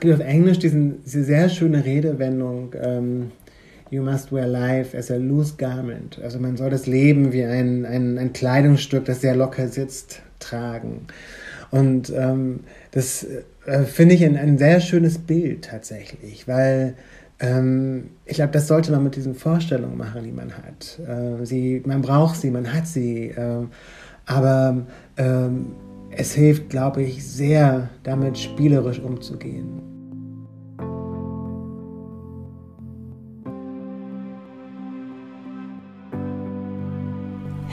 es gibt auf Englisch diesen, diese sehr schöne Redewendung, ähm, You must wear life as a loose garment. Also man soll das Leben wie ein, ein, ein Kleidungsstück, das sehr locker sitzt, tragen. Und ähm, das äh, finde ich ein, ein sehr schönes Bild tatsächlich, weil ähm, ich glaube, das sollte man mit diesen Vorstellungen machen, die man hat. Äh, sie, man braucht sie, man hat sie. Äh, aber ähm, es hilft, glaube ich, sehr, damit spielerisch umzugehen.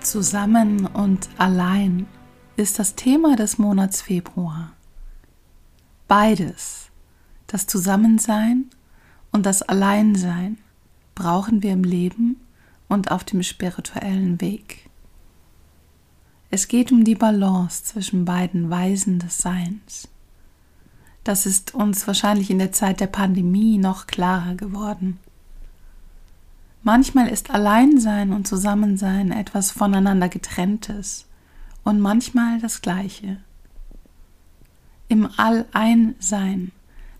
Zusammen und allein ist das Thema des Monats Februar. Beides, das Zusammensein und das Alleinsein, brauchen wir im Leben und auf dem spirituellen Weg. Es geht um die Balance zwischen beiden Weisen des Seins. Das ist uns wahrscheinlich in der Zeit der Pandemie noch klarer geworden. Manchmal ist Alleinsein und Zusammensein etwas voneinander getrenntes und manchmal das gleiche. Im All-Ein-Sein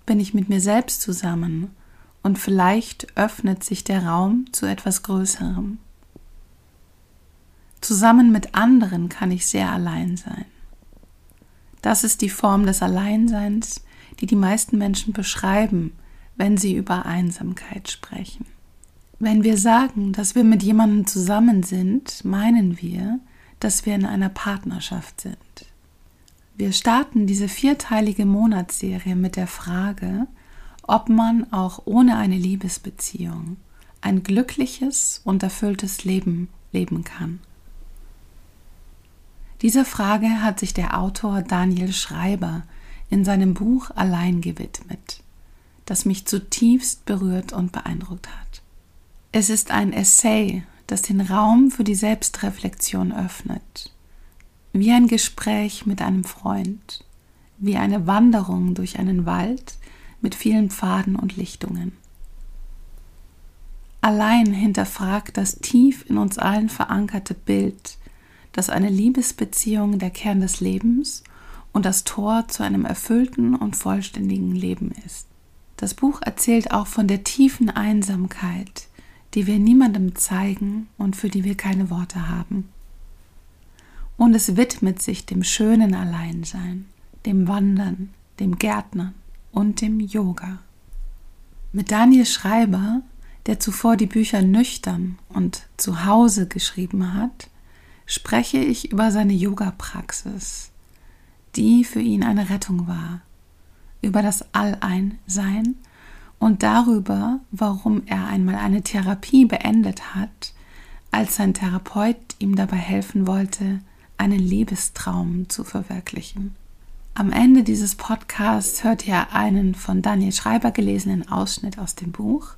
bin ich mit mir selbst zusammen und vielleicht öffnet sich der Raum zu etwas Größerem. Zusammen mit anderen kann ich sehr allein sein. Das ist die Form des Alleinseins, die die meisten Menschen beschreiben, wenn sie über Einsamkeit sprechen. Wenn wir sagen, dass wir mit jemandem zusammen sind, meinen wir, dass wir in einer Partnerschaft sind. Wir starten diese vierteilige Monatsserie mit der Frage, ob man auch ohne eine Liebesbeziehung ein glückliches und erfülltes Leben leben kann. Dieser Frage hat sich der Autor Daniel Schreiber in seinem Buch Allein gewidmet, das mich zutiefst berührt und beeindruckt hat. Es ist ein Essay, das den Raum für die Selbstreflexion öffnet. Wie ein Gespräch mit einem Freund, wie eine Wanderung durch einen Wald mit vielen Pfaden und Lichtungen. Allein hinterfragt das tief in uns allen verankerte Bild, dass eine Liebesbeziehung der Kern des Lebens und das Tor zu einem erfüllten und vollständigen Leben ist. Das Buch erzählt auch von der tiefen Einsamkeit, die wir niemandem zeigen und für die wir keine Worte haben. Und es widmet sich dem schönen Alleinsein, dem Wandern, dem Gärtnern und dem Yoga. Mit Daniel Schreiber, der zuvor die Bücher nüchtern und zu Hause geschrieben hat, spreche ich über seine Yoga-Praxis, die für ihn eine Rettung war, über das Alleinsein und darüber, warum er einmal eine Therapie beendet hat, als sein Therapeut ihm dabei helfen wollte, einen Liebestraum zu verwirklichen. Am Ende dieses Podcasts hört ihr einen von Daniel Schreiber gelesenen Ausschnitt aus dem Buch,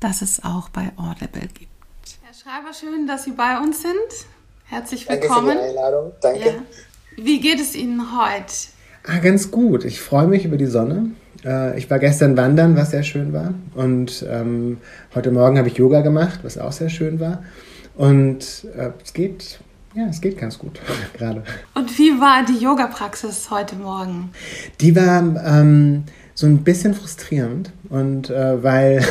das es auch bei Audible gibt. Herr Schreiber, schön, dass Sie bei uns sind. Herzlich willkommen. Danke für die Einladung. Danke. Ja. Wie geht es Ihnen heute? Ah, ganz gut. Ich freue mich über die Sonne. Äh, ich war gestern wandern, was sehr schön war. Und ähm, heute Morgen habe ich Yoga gemacht, was auch sehr schön war. Und äh, es geht, ja, es geht ganz gut gerade. Und wie war die Yoga-Praxis heute Morgen? Die war ähm, so ein bisschen frustrierend. Und äh, weil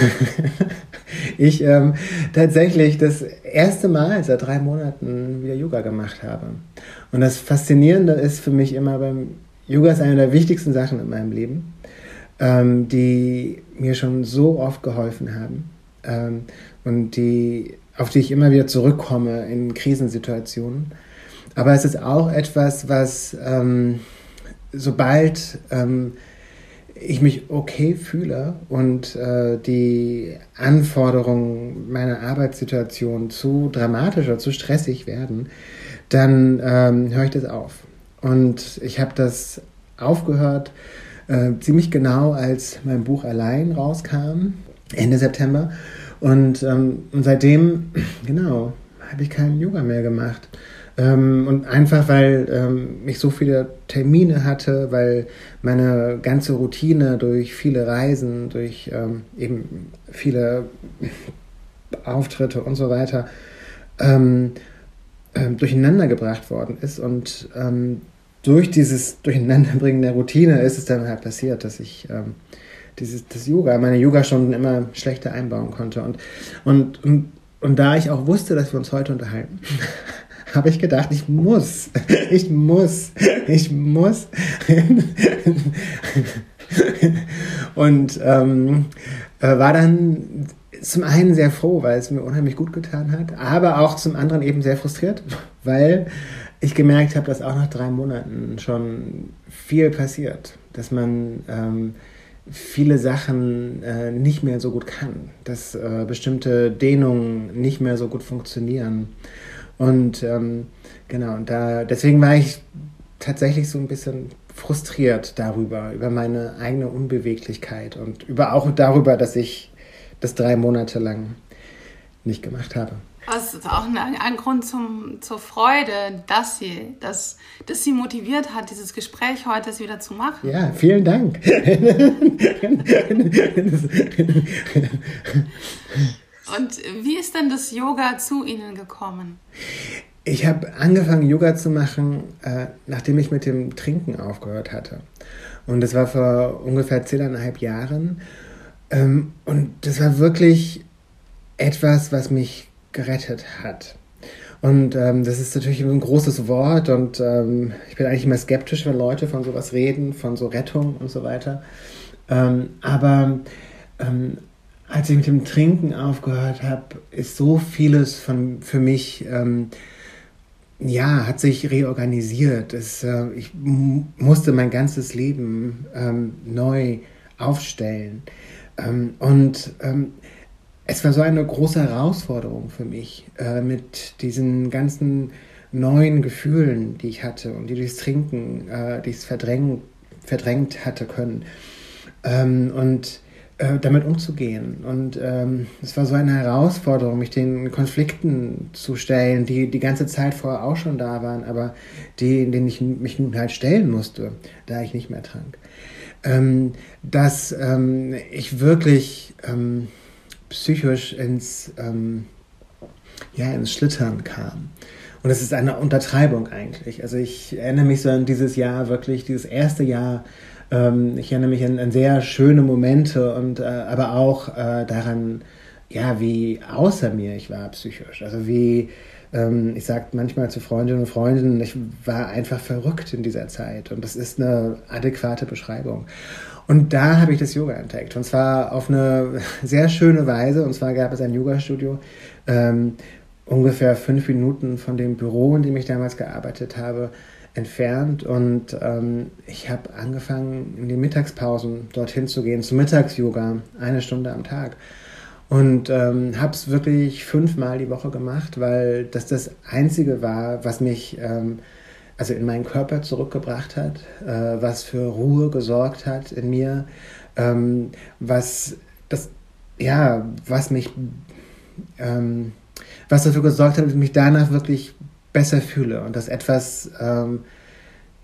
ich ähm, tatsächlich das erste Mal seit drei Monaten wieder Yoga gemacht habe. Und das Faszinierende ist für mich immer beim Yoga ist eine der wichtigsten Sachen in meinem Leben ähm, die mir schon so oft geholfen haben ähm, und die, auf die ich immer wieder zurückkomme in Krisensituationen. Aber es ist auch etwas, was ähm, sobald ähm, ich mich okay fühle und äh, die Anforderungen meiner Arbeitssituation zu dramatisch oder zu stressig werden, dann ähm, höre ich das auf. Und ich habe das aufgehört, äh, ziemlich genau, als mein Buch allein rauskam, Ende September. Und, ähm, und seitdem, genau, habe ich keinen Yoga mehr gemacht. Ähm, und einfach, weil ähm, ich so viele Termine hatte, weil meine ganze Routine durch viele Reisen, durch ähm, eben viele Auftritte und so weiter ähm, ähm, durcheinander gebracht worden ist. Und ähm, durch dieses Durcheinanderbringen der Routine ist es dann halt passiert, dass ich dieses, das Yoga, meine Yogastunden immer schlechter einbauen konnte. Und, und, und, und da ich auch wusste, dass wir uns heute unterhalten, habe ich gedacht, ich muss, ich muss, ich muss. und ähm, äh, war dann zum einen sehr froh, weil es mir unheimlich gut getan hat, aber auch zum anderen eben sehr frustriert, weil ich gemerkt habe, dass auch nach drei Monaten schon viel passiert, dass man ähm, viele Sachen äh, nicht mehr so gut kann, dass äh, bestimmte Dehnungen nicht mehr so gut funktionieren. Und ähm, genau, und da deswegen war ich tatsächlich so ein bisschen frustriert darüber, über meine eigene Unbeweglichkeit und über auch darüber, dass ich das drei Monate lang nicht gemacht habe. Das ist auch ein, ein Grund zum, zur Freude, dass sie, dass, dass sie motiviert hat, dieses Gespräch heute wieder zu machen. Ja, vielen Dank. Und wie ist denn das Yoga zu Ihnen gekommen? Ich habe angefangen, Yoga zu machen, äh, nachdem ich mit dem Trinken aufgehört hatte. Und das war vor ungefähr zehneinhalb Jahren. Ähm, und das war wirklich etwas, was mich gerettet hat. Und ähm, das ist natürlich ein großes Wort und ähm, ich bin eigentlich immer skeptisch, wenn Leute von sowas reden, von so Rettung und so weiter. Ähm, aber ähm, als ich mit dem Trinken aufgehört habe, ist so vieles von, für mich, ähm, ja, hat sich reorganisiert. Es, äh, ich musste mein ganzes Leben ähm, neu aufstellen. Und es war so eine große Herausforderung für mich, äh, mit diesen ganzen neuen Gefühlen, die ich hatte und die durchs Trinken, äh, die es verdrängt, verdrängt hatte können. Ähm, und äh, damit umzugehen. Und ähm, es war so eine Herausforderung, mich den Konflikten zu stellen, die die ganze Zeit vorher auch schon da waren, aber die, in denen ich mich nun halt stellen musste, da ich nicht mehr trank. Ähm, dass ähm, ich wirklich ähm, psychisch ins, ähm, ja, ins Schlittern kam. Und es ist eine Untertreibung eigentlich. Also ich erinnere mich so an dieses Jahr wirklich, dieses erste Jahr, ähm, ich erinnere mich an, an, sehr schöne Momente und äh, aber auch äh, daran, ja, wie außer mir ich war psychisch. Also wie, ähm, ich sage manchmal zu Freundinnen und Freunden, ich war einfach verrückt in dieser Zeit. Und das ist eine adäquate Beschreibung. Und da habe ich das Yoga entdeckt. Und zwar auf eine sehr schöne Weise. Und zwar gab es ein Yoga-Studio, ähm, ungefähr fünf Minuten von dem Büro, in dem ich damals gearbeitet habe, entfernt und ähm, ich habe angefangen, in den Mittagspausen dorthin zu gehen, zum Mittags-Yoga, eine Stunde am Tag. Und ähm, habe es wirklich fünfmal die Woche gemacht, weil das das Einzige war, was mich ähm, also in meinen Körper zurückgebracht hat, äh, was für Ruhe gesorgt hat in mir, ähm, was das, ja, was mich, ähm, was dafür gesorgt hat, dass ich mich danach wirklich besser fühle und dass etwas, ähm,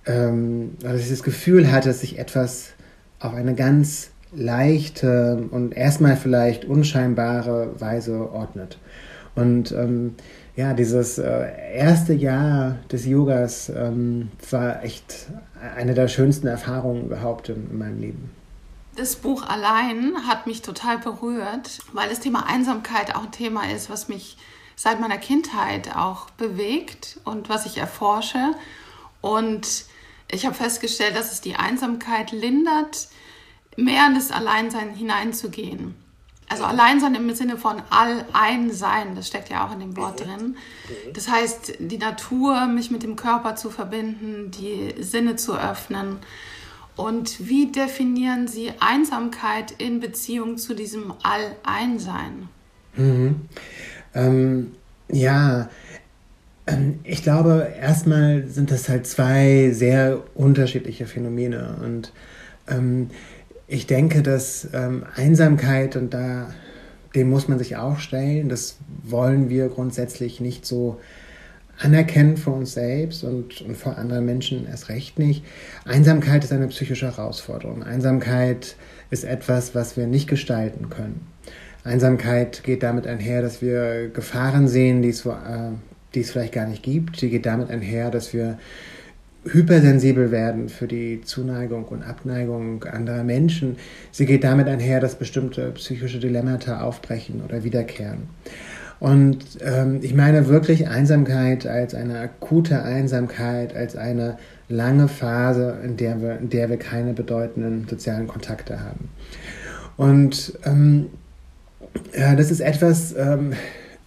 ähm, dass ich das Gefühl hatte, dass sich etwas auf eine ganz leichte und erstmal vielleicht unscheinbare Weise ordnet. Und ähm, ja, dieses äh, erste Jahr des Yogas ähm, war echt eine der schönsten Erfahrungen überhaupt in, in meinem Leben. Das Buch allein hat mich total berührt, weil das Thema Einsamkeit auch ein Thema ist, was mich seit meiner Kindheit auch bewegt und was ich erforsche. Und ich habe festgestellt, dass es die Einsamkeit lindert, mehr in das Alleinsein hineinzugehen. Also Alleinsein im Sinne von All-Ein-Sein, das steckt ja auch in dem Wort drin. Das heißt, die Natur, mich mit dem Körper zu verbinden, die Sinne zu öffnen. Und wie definieren Sie Einsamkeit in Beziehung zu diesem All-Ein-Sein? Mhm. Ähm, ja, ähm, ich glaube, erstmal sind das halt zwei sehr unterschiedliche Phänomene. Und ähm, ich denke, dass ähm, Einsamkeit und da dem muss man sich auch stellen. Das wollen wir grundsätzlich nicht so anerkennen für uns selbst und, und vor anderen Menschen erst recht nicht. Einsamkeit ist eine psychische Herausforderung. Einsamkeit ist etwas, was wir nicht gestalten können. Einsamkeit geht damit einher, dass wir Gefahren sehen, die es, äh, die es vielleicht gar nicht gibt. Sie geht damit einher, dass wir hypersensibel werden für die Zuneigung und Abneigung anderer Menschen. Sie geht damit einher, dass bestimmte psychische Dilemmata aufbrechen oder wiederkehren. Und ähm, ich meine wirklich Einsamkeit als eine akute Einsamkeit, als eine lange Phase, in der wir, in der wir keine bedeutenden sozialen Kontakte haben. Und ähm, ja, das ist etwas, ähm,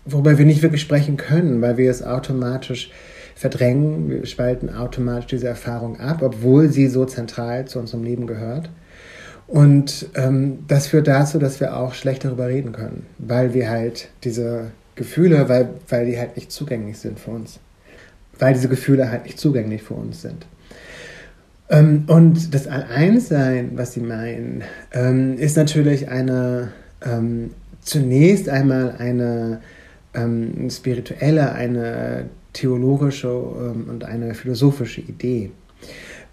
worüber wir nicht wirklich sprechen können, weil wir es automatisch verdrängen, wir spalten automatisch diese Erfahrung ab, obwohl sie so zentral zu unserem Leben gehört. Und ähm, das führt dazu, dass wir auch schlecht darüber reden können, weil wir halt diese Gefühle, weil, weil die halt nicht zugänglich sind für uns. Weil diese Gefühle halt nicht zugänglich für uns sind. Ähm, und das Alleinsein, was sie meinen, ähm, ist natürlich eine, ähm, zunächst einmal eine ähm, spirituelle, eine theologische ähm, und eine philosophische Idee.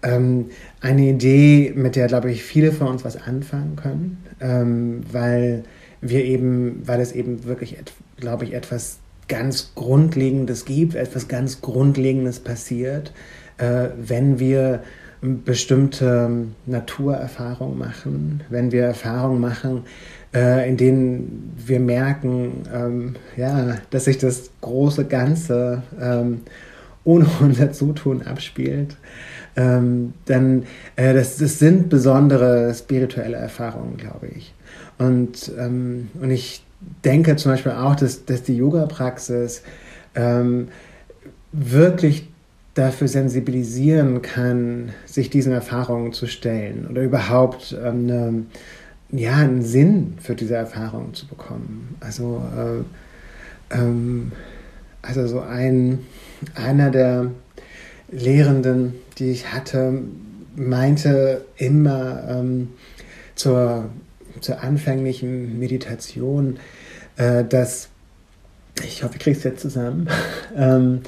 Ähm, eine Idee, mit der, glaube ich, viele von uns was anfangen können, ähm, weil wir eben, weil es eben wirklich, glaube ich, etwas ganz Grundlegendes gibt, etwas ganz Grundlegendes passiert, äh, wenn wir bestimmte Naturerfahrungen machen, wenn wir Erfahrungen machen, äh, in denen wir merken, ähm, ja, dass sich das große Ganze ähm, ohne unser Zutun abspielt, ähm, dann äh, das, das sind besondere spirituelle Erfahrungen, glaube ich. Und, ähm, und ich denke zum Beispiel auch, dass, dass die Yoga-Praxis ähm, wirklich dafür sensibilisieren kann, sich diesen Erfahrungen zu stellen oder überhaupt ähm, eine, ja, einen Sinn für diese Erfahrung zu bekommen. Also, äh, ähm, also so ein, einer der Lehrenden, die ich hatte, meinte immer ähm, zur, zur anfänglichen Meditation, äh, dass, ich hoffe, ich kriege es jetzt zusammen, ähm,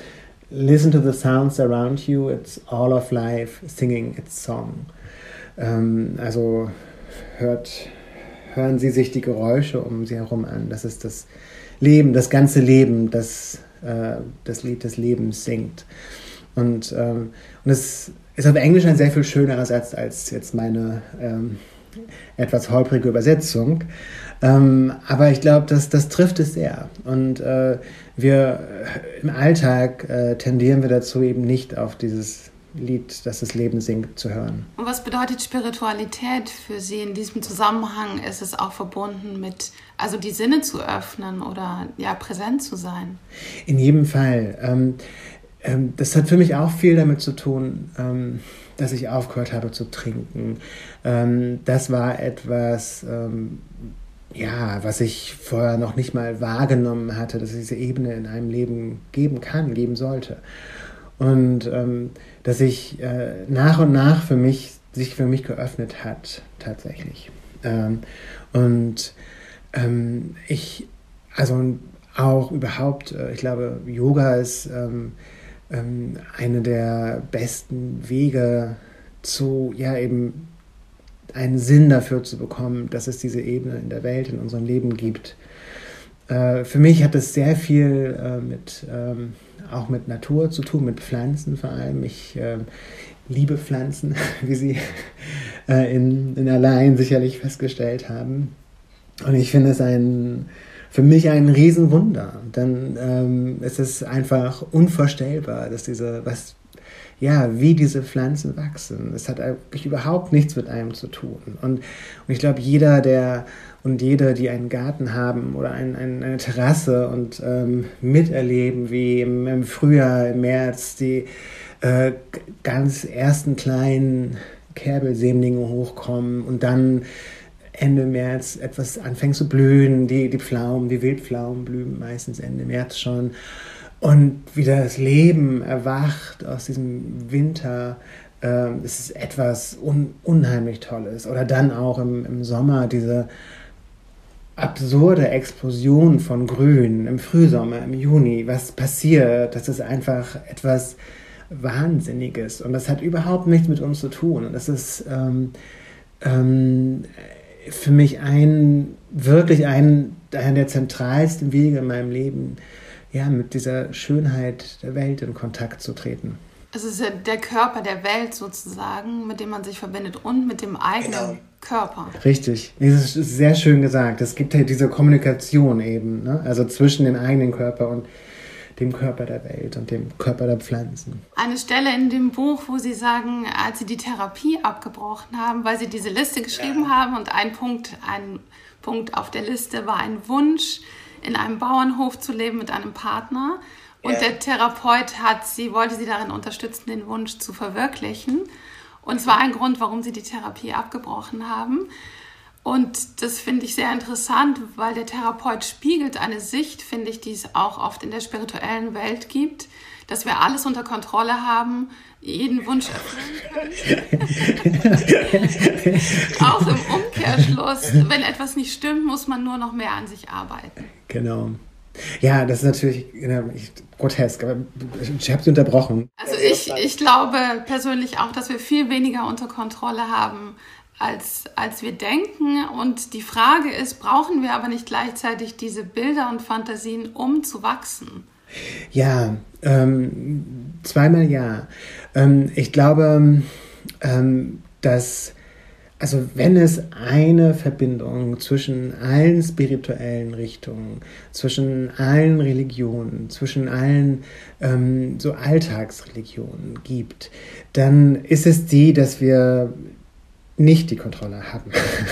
Listen to the sounds around you, it's all of life singing its song. Ähm, also hört, hören Sie sich die Geräusche um Sie herum an. Das ist das Leben, das ganze Leben, das äh, das Lied des Lebens singt. Und, ähm, und es ist auf Englisch ein sehr viel schönerer Satz als jetzt meine ähm, etwas holprige Übersetzung. Ähm, aber ich glaube, das, das trifft es sehr. Und äh, wir im Alltag äh, tendieren wir dazu, eben nicht auf dieses Lied, das das Leben singt, zu hören. Und was bedeutet Spiritualität für Sie in diesem Zusammenhang? Ist es auch verbunden mit, also die Sinne zu öffnen oder ja, präsent zu sein? In jedem Fall. Ähm, ähm, das hat für mich auch viel damit zu tun, ähm, dass ich aufgehört habe zu trinken. Ähm, das war etwas, ähm, ja, was ich vorher noch nicht mal wahrgenommen hatte, dass es diese Ebene in einem Leben geben kann, geben sollte. Und ähm, dass sich äh, nach und nach für mich, sich für mich geöffnet hat, tatsächlich. Ähm, und ähm, ich, also auch überhaupt, äh, ich glaube, Yoga ist ähm, ähm, eine der besten Wege zu, ja, eben einen Sinn dafür zu bekommen, dass es diese Ebene in der Welt, in unserem Leben gibt. Äh, für mich hat es sehr viel äh, mit ähm, auch mit Natur zu tun, mit Pflanzen vor allem. Ich äh, liebe Pflanzen, wie Sie äh, in, in Allein sicherlich festgestellt haben. Und ich finde es ein, für mich ein Riesenwunder. Denn ähm, es ist einfach unvorstellbar, dass diese, was, ja, wie diese Pflanzen wachsen. Es hat eigentlich überhaupt nichts mit einem zu tun. Und, und ich glaube, jeder, der und jede, die einen Garten haben oder ein, ein, eine Terrasse und ähm, miterleben, wie im, im, Frühjahr, im März die äh, ganz ersten kleinen Kerbelsämlinge hochkommen und dann Ende März etwas anfängt zu blühen, die, die Pflaumen, die Wildpflaumen blühen meistens Ende März schon. Und wieder das Leben erwacht aus diesem Winter ähm, es ist etwas un unheimlich Tolles. Oder dann auch im, im Sommer diese absurde Explosion von Grün im Frühsommer, im Juni, was passiert, das ist einfach etwas Wahnsinniges. Und das hat überhaupt nichts mit uns zu tun. Und das ist ähm, ähm, für mich ein, wirklich ein, einer der zentralsten Wege in meinem Leben, ja, mit dieser Schönheit der Welt in Kontakt zu treten. Es ist ja der Körper der Welt sozusagen, mit dem man sich verbindet und mit dem eigenen genau. Körper. Richtig, das ist sehr schön gesagt. Es gibt ja diese Kommunikation eben, ne? also zwischen dem eigenen Körper und dem Körper der Welt und dem Körper der Pflanzen. Eine Stelle in dem Buch, wo Sie sagen, als Sie die Therapie abgebrochen haben, weil Sie diese Liste geschrieben ja. haben und ein Punkt, ein Punkt auf der Liste war ein Wunsch, in einem Bauernhof zu leben mit einem Partner. Und der Therapeut hat sie, wollte sie darin unterstützen, den Wunsch zu verwirklichen. Und es war ein Grund, warum sie die Therapie abgebrochen haben. Und das finde ich sehr interessant, weil der Therapeut spiegelt eine Sicht, finde ich, die es auch oft in der spirituellen Welt gibt, dass wir alles unter Kontrolle haben, jeden Wunsch erfüllen können. auch im Umkehrschluss, wenn etwas nicht stimmt, muss man nur noch mehr an sich arbeiten. Genau. Ja, das ist natürlich grotesk, aber ich habe Sie unterbrochen. Also ich, ich glaube persönlich auch, dass wir viel weniger unter Kontrolle haben, als, als wir denken. Und die Frage ist, brauchen wir aber nicht gleichzeitig diese Bilder und Fantasien, um zu wachsen? Ja, ähm, zweimal ja. Ähm, ich glaube, ähm, dass also wenn es eine Verbindung zwischen allen spirituellen Richtungen, zwischen allen Religionen, zwischen allen ähm, so Alltagsreligionen gibt, dann ist es die, dass wir nicht die Kontrolle haben.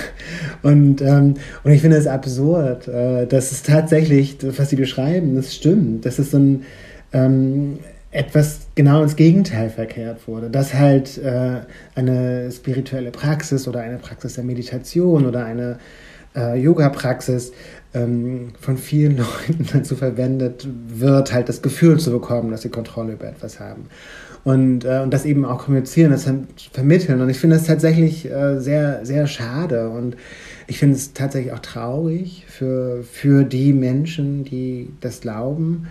und, ähm, und ich finde es absurd, äh, dass es tatsächlich, was Sie beschreiben, das stimmt. Das ist so ein, ähm, etwas genau ins Gegenteil verkehrt wurde, dass halt äh, eine spirituelle Praxis oder eine Praxis der Meditation oder eine äh, Yoga-Praxis ähm, von vielen Leuten dazu verwendet wird, halt das Gefühl zu bekommen, dass sie Kontrolle über etwas haben. Und, äh, und das eben auch kommunizieren, das vermitteln. Und ich finde das tatsächlich äh, sehr, sehr schade. Und ich finde es tatsächlich auch traurig für, für die Menschen, die das glauben.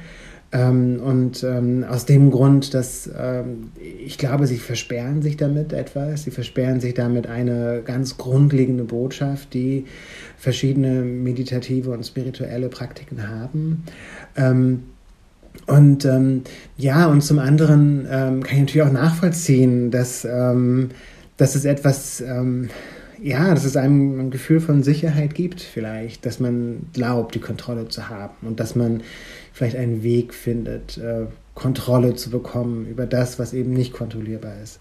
Ähm, und ähm, aus dem Grund, dass ähm, ich glaube, sie versperren sich damit etwas. Sie versperren sich damit eine ganz grundlegende Botschaft, die verschiedene meditative und spirituelle Praktiken haben. Ähm, und ähm, ja, und zum anderen ähm, kann ich natürlich auch nachvollziehen, dass, dass es etwas ja, dass es einem ein Gefühl von Sicherheit gibt, vielleicht, dass man glaubt, die Kontrolle zu haben und dass man vielleicht einen Weg findet, äh, Kontrolle zu bekommen über das, was eben nicht kontrollierbar ist.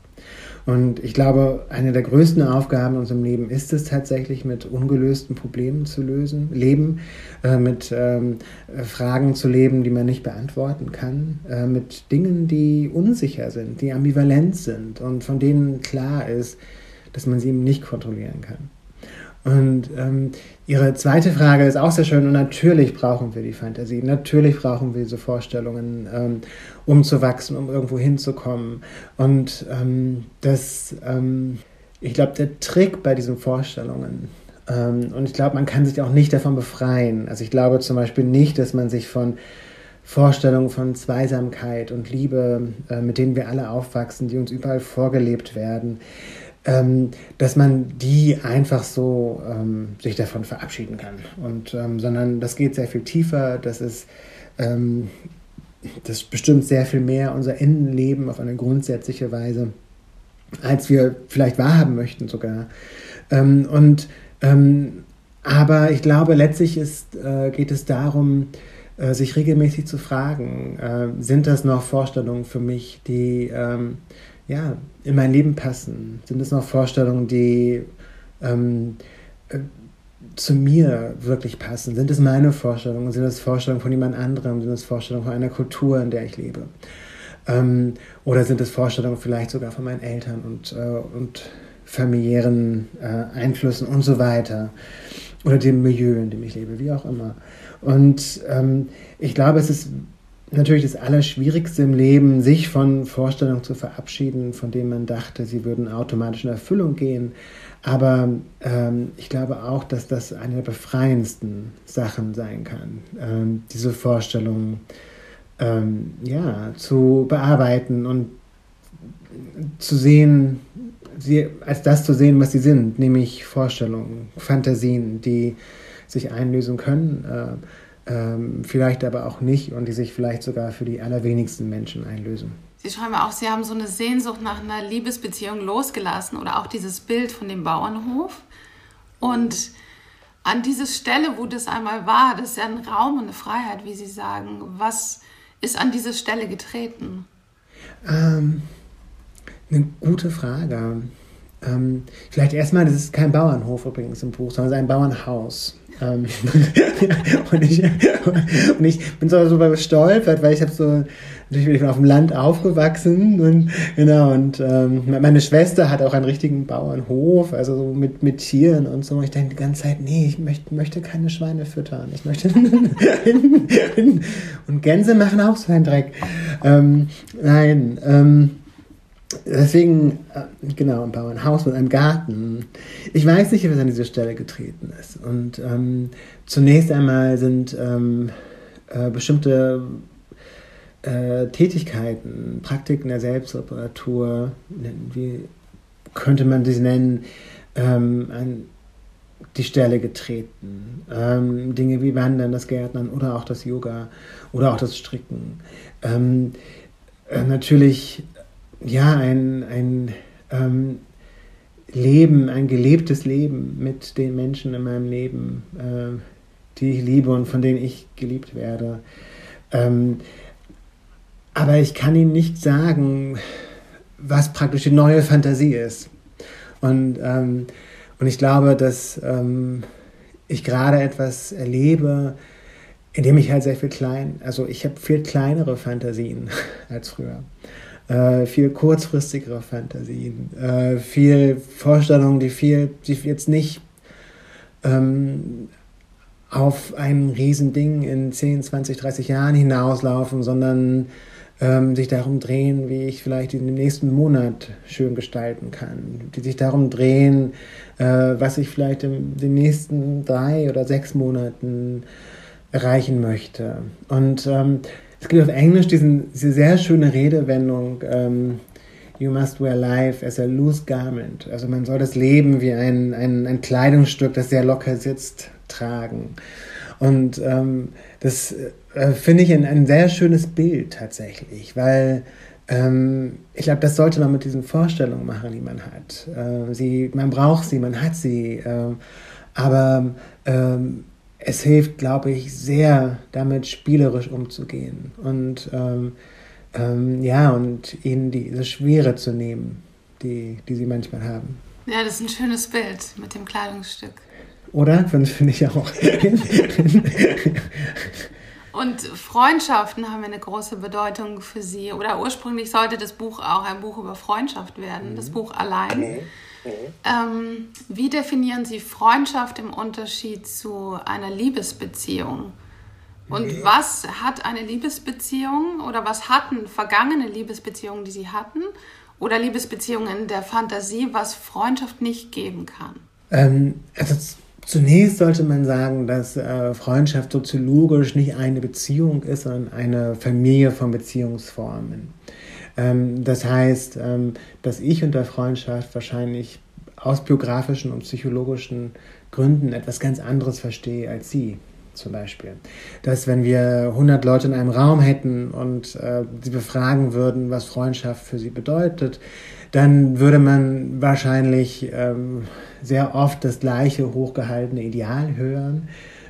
Und ich glaube, eine der größten Aufgaben in unserem Leben ist es tatsächlich, mit ungelösten Problemen zu lösen, leben, äh, mit ähm, Fragen zu leben, die man nicht beantworten kann, äh, mit Dingen, die unsicher sind, die ambivalent sind und von denen klar ist, dass man sie eben nicht kontrollieren kann. Und ähm, Ihre zweite Frage ist auch sehr schön und natürlich brauchen wir die Fantasie, natürlich brauchen wir diese Vorstellungen, ähm, um zu wachsen, um irgendwo hinzukommen. Und ähm, das, ähm, ich glaube, der Trick bei diesen Vorstellungen, ähm, und ich glaube, man kann sich auch nicht davon befreien. Also ich glaube zum Beispiel nicht, dass man sich von Vorstellungen von Zweisamkeit und Liebe, äh, mit denen wir alle aufwachsen, die uns überall vorgelebt werden, ähm, dass man die einfach so ähm, sich davon verabschieden kann. Und, ähm, sondern das geht sehr viel tiefer, das ist, ähm, das bestimmt sehr viel mehr unser Innenleben auf eine grundsätzliche Weise, als wir vielleicht wahrhaben möchten sogar. Ähm, und, ähm, aber ich glaube, letztlich ist, äh, geht es darum, äh, sich regelmäßig zu fragen, äh, sind das noch Vorstellungen für mich, die ja, in mein Leben passen? Sind es noch Vorstellungen, die ähm, äh, zu mir wirklich passen? Sind es meine Vorstellungen? Sind es Vorstellungen von jemand anderem? Sind es Vorstellungen von einer Kultur, in der ich lebe? Ähm, oder sind es Vorstellungen vielleicht sogar von meinen Eltern und, äh, und familiären äh, Einflüssen und so weiter? Oder dem Milieu, in dem ich lebe, wie auch immer. Und ähm, ich glaube, es ist natürlich das Allerschwierigste im Leben, sich von Vorstellungen zu verabschieden, von denen man dachte, sie würden automatisch in Erfüllung gehen. Aber ähm, ich glaube auch, dass das eine der befreiendsten Sachen sein kann, ähm, diese Vorstellungen ähm, ja, zu bearbeiten und zu sehen, sie als das zu sehen, was sie sind, nämlich Vorstellungen, Fantasien, die sich einlösen können, äh, äh, vielleicht aber auch nicht und die sich vielleicht sogar für die allerwenigsten Menschen einlösen. Sie schreiben auch, Sie haben so eine Sehnsucht nach einer Liebesbeziehung losgelassen oder auch dieses Bild von dem Bauernhof. Und an diese Stelle, wo das einmal war, das ist ja ein Raum und eine Freiheit, wie Sie sagen. Was ist an diese Stelle getreten? Ähm, eine gute Frage. Ähm, vielleicht erstmal, das ist kein Bauernhof übrigens im Buch, sondern es ist ein Bauernhaus. Ähm, und, ich, und ich bin so super gestolpert, weil ich habe so, natürlich bin ich auf dem Land aufgewachsen und genau, und ähm, meine Schwester hat auch einen richtigen Bauernhof, also so mit, mit Tieren und so. Und ich denke die ganze Zeit, nee, ich möchte, möchte keine Schweine füttern. Ich möchte und Gänse machen auch so einen Dreck. Ähm, nein, ähm, Deswegen, äh, genau, ein Bauernhaus mit einem Garten. Ich weiß nicht, was an diese Stelle getreten ist. Und ähm, zunächst einmal sind ähm, äh, bestimmte äh, Tätigkeiten, Praktiken der Selbstreparatur, wie könnte man sie nennen, ähm, an die Stelle getreten. Ähm, Dinge wie Wandern, das Gärtnern oder auch das Yoga oder auch das Stricken. Ähm, äh, natürlich ja, ein, ein ähm, Leben, ein gelebtes Leben mit den Menschen in meinem Leben, äh, die ich liebe und von denen ich geliebt werde. Ähm, aber ich kann Ihnen nicht sagen, was praktisch die neue Fantasie ist. Und, ähm, und ich glaube, dass ähm, ich gerade etwas erlebe, in dem ich halt sehr viel klein, also ich habe viel kleinere Fantasien als früher äh, viel kurzfristigere Fantasien, äh, viel Vorstellungen, die viel, die jetzt nicht ähm, auf ein Riesending in 10, 20, 30 Jahren hinauslaufen, sondern ähm, sich darum drehen, wie ich vielleicht in dem nächsten Monat schön gestalten kann, die sich darum drehen, äh, was ich vielleicht in den nächsten drei oder sechs Monaten erreichen möchte. Und ähm, es gibt auf Englisch diesen, diese sehr schöne Redewendung, ähm, You must wear life as a loose garment. Also man soll das Leben wie ein, ein, ein Kleidungsstück, das sehr locker sitzt, tragen. Und ähm, das äh, finde ich ein, ein sehr schönes Bild tatsächlich, weil ähm, ich glaube, das sollte man mit diesen Vorstellungen machen, die man hat. Äh, sie, man braucht sie, man hat sie. Äh, aber ähm, es hilft, glaube ich, sehr, damit spielerisch umzugehen und ähm, ähm, ja, und ihnen diese Schwere zu nehmen, die, die sie manchmal haben. Ja, das ist ein schönes Bild mit dem Kleidungsstück. Oder? Finde ich auch. Und Freundschaften haben eine große Bedeutung für Sie. Oder ursprünglich sollte das Buch auch ein Buch über Freundschaft werden, das Buch allein. Mhm. Ähm, wie definieren Sie Freundschaft im Unterschied zu einer Liebesbeziehung? Und nee. was hat eine Liebesbeziehung oder was hatten vergangene Liebesbeziehungen, die Sie hatten, oder Liebesbeziehungen in der Fantasie, was Freundschaft nicht geben kann? Ähm, also zunächst sollte man sagen, dass äh, Freundschaft soziologisch nicht eine Beziehung ist, sondern eine Familie von Beziehungsformen. Ähm, das heißt, ähm, dass ich unter Freundschaft wahrscheinlich aus biografischen und psychologischen Gründen etwas ganz anderes verstehe als Sie zum Beispiel. Dass wenn wir 100 Leute in einem Raum hätten und äh, sie befragen würden, was Freundschaft für sie bedeutet, dann würde man wahrscheinlich ähm, sehr oft das gleiche hochgehaltene Ideal hören,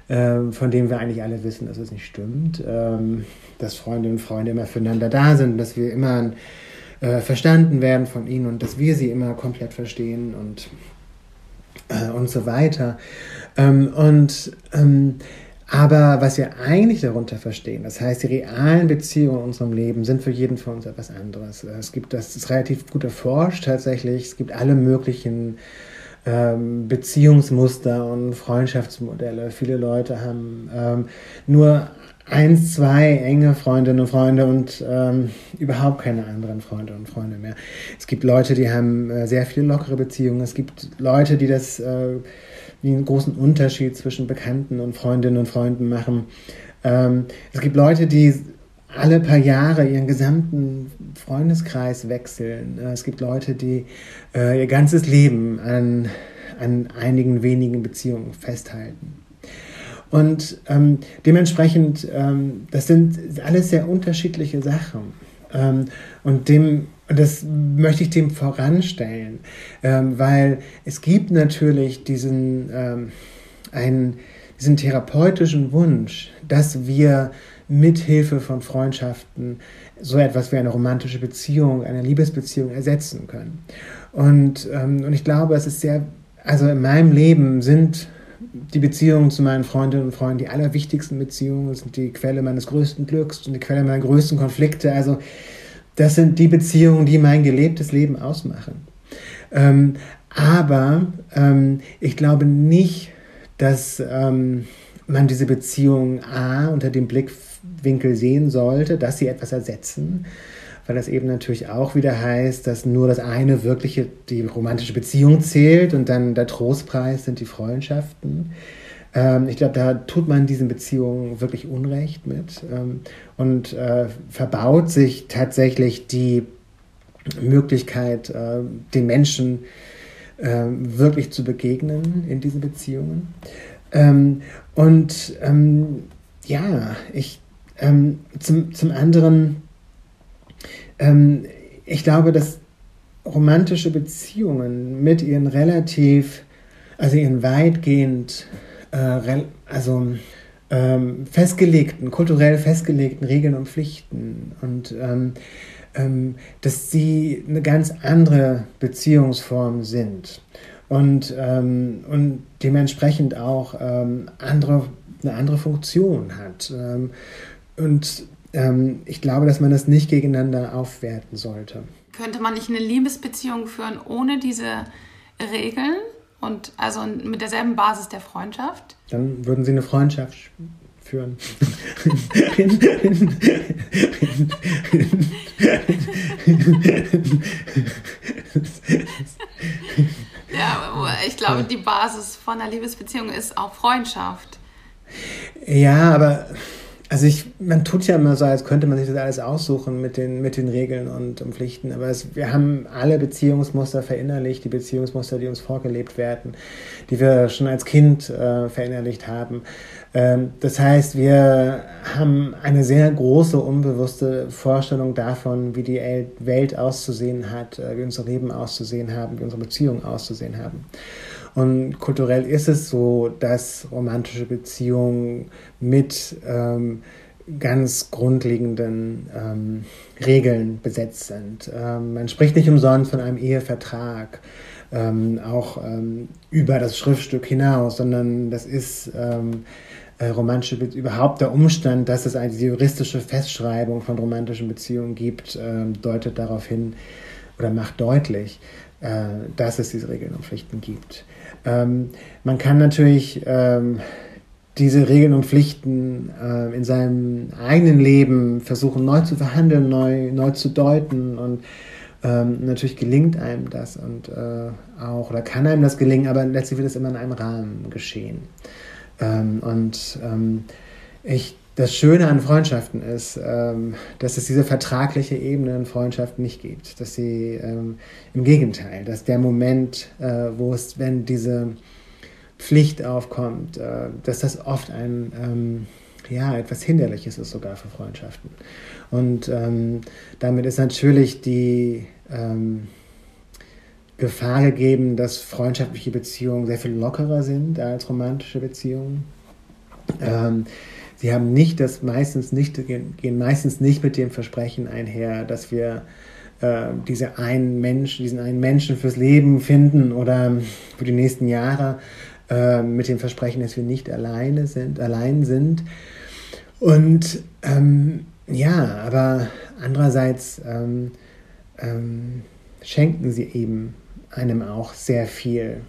von dem wir eigentlich alle wissen, dass es nicht stimmt. Ähm, dass Freundinnen und Freunde immer füreinander da sind, dass wir immer äh, verstanden werden von ihnen und dass wir sie immer komplett verstehen und, äh, und so weiter. Ähm, und ähm, aber was wir eigentlich darunter verstehen, das heißt, die realen Beziehungen in unserem Leben sind für jeden von uns etwas anderes. Es gibt, das ist relativ gut erforscht tatsächlich, es gibt alle möglichen ähm, Beziehungsmuster und Freundschaftsmodelle. Viele Leute haben ähm, nur eins, zwei enge Freundinnen und Freunde und ähm, überhaupt keine anderen Freunde und Freunde mehr. Es gibt Leute, die haben äh, sehr viele lockere Beziehungen. Es gibt Leute, die das äh, einen großen Unterschied zwischen Bekannten und Freundinnen und Freunden machen. Ähm, es gibt Leute, die alle paar Jahre ihren gesamten Freundeskreis wechseln. Äh, es gibt Leute, die äh, ihr ganzes Leben an, an einigen wenigen Beziehungen festhalten. Und ähm, dementsprechend, ähm, das sind alles sehr unterschiedliche Sachen. Ähm, und dem, das möchte ich dem voranstellen, ähm, weil es gibt natürlich diesen, ähm, einen, diesen therapeutischen Wunsch, dass wir mithilfe von Freundschaften so etwas wie eine romantische Beziehung, eine Liebesbeziehung ersetzen können. Und, ähm, und ich glaube, es ist sehr, also in meinem Leben sind die Beziehungen zu meinen Freundinnen und Freunden die allerwichtigsten Beziehungen, sind die Quelle meines größten Glücks und die Quelle meiner größten Konflikte. Also das sind die Beziehungen, die mein gelebtes Leben ausmachen. Ähm, aber ähm, ich glaube nicht, dass ähm, man diese Beziehungen A unter dem Blickwinkel sehen sollte, dass sie etwas ersetzen, weil das eben natürlich auch wieder heißt, dass nur das eine wirkliche, die romantische Beziehung zählt und dann der Trostpreis sind die Freundschaften. Ähm, ich glaube, da tut man diesen Beziehungen wirklich Unrecht mit ähm, und äh, verbaut sich tatsächlich die Möglichkeit, äh, den Menschen äh, wirklich zu begegnen in diesen Beziehungen. Ähm, und ähm, ja, ich ähm, zum, zum anderen, ähm, ich glaube, dass romantische Beziehungen mit ihren relativ, also ihren weitgehend, äh, also ähm, festgelegten, kulturell festgelegten Regeln und Pflichten und ähm, ähm, dass sie eine ganz andere Beziehungsform sind und, ähm, und dementsprechend auch ähm, andere, eine andere Funktion hat. Ähm, und ähm, ich glaube, dass man das nicht gegeneinander aufwerten sollte. Könnte man nicht eine Liebesbeziehung führen ohne diese Regeln und also mit derselben Basis der Freundschaft? Dann würden Sie eine Freundschaft führen. Ja, ich glaube, die Basis von einer Liebesbeziehung ist auch Freundschaft. Ja, aber also ich, man tut ja immer so, als könnte man sich das alles aussuchen mit den, mit den Regeln und, und Pflichten. Aber es, wir haben alle Beziehungsmuster verinnerlicht, die Beziehungsmuster, die uns vorgelebt werden, die wir schon als Kind äh, verinnerlicht haben. Ähm, das heißt, wir haben eine sehr große unbewusste Vorstellung davon, wie die Welt auszusehen hat, äh, wie unser Leben auszusehen haben, wie unsere Beziehungen auszusehen haben. Und kulturell ist es so, dass romantische Beziehungen mit ähm, ganz grundlegenden ähm, Regeln besetzt sind. Ähm, man spricht nicht umsonst von einem Ehevertrag, ähm, auch ähm, über das Schriftstück hinaus, sondern das ist ähm, äh, romantische Be überhaupt der Umstand, dass es eine juristische Festschreibung von romantischen Beziehungen gibt, deutet darauf hin oder macht deutlich, äh, dass es diese Regeln und Pflichten gibt. Ähm, man kann natürlich ähm, diese Regeln und Pflichten äh, in seinem eigenen Leben versuchen neu zu verhandeln, neu, neu zu deuten und ähm, natürlich gelingt einem das und äh, auch, oder kann einem das gelingen, aber letztlich wird es immer in einem Rahmen geschehen. Ähm, und ähm, ich das Schöne an Freundschaften ist, ähm, dass es diese vertragliche Ebene in Freundschaften nicht gibt. Dass sie ähm, im Gegenteil, dass der Moment, äh, wo es, wenn diese Pflicht aufkommt, äh, dass das oft ein ähm, ja, etwas Hinderliches ist sogar für Freundschaften. Und ähm, damit ist natürlich die ähm, Gefahr gegeben, dass freundschaftliche Beziehungen sehr viel lockerer sind als romantische Beziehungen. Ähm, sie haben nicht das meistens nicht, gehen meistens nicht mit dem Versprechen einher, dass wir äh, diese einen Menschen, diesen einen Menschen fürs Leben finden oder für die nächsten Jahre äh, mit dem Versprechen, dass wir nicht alleine sind, allein sind. Und ähm, ja, aber andererseits ähm, ähm, schenken sie eben einem auch sehr viel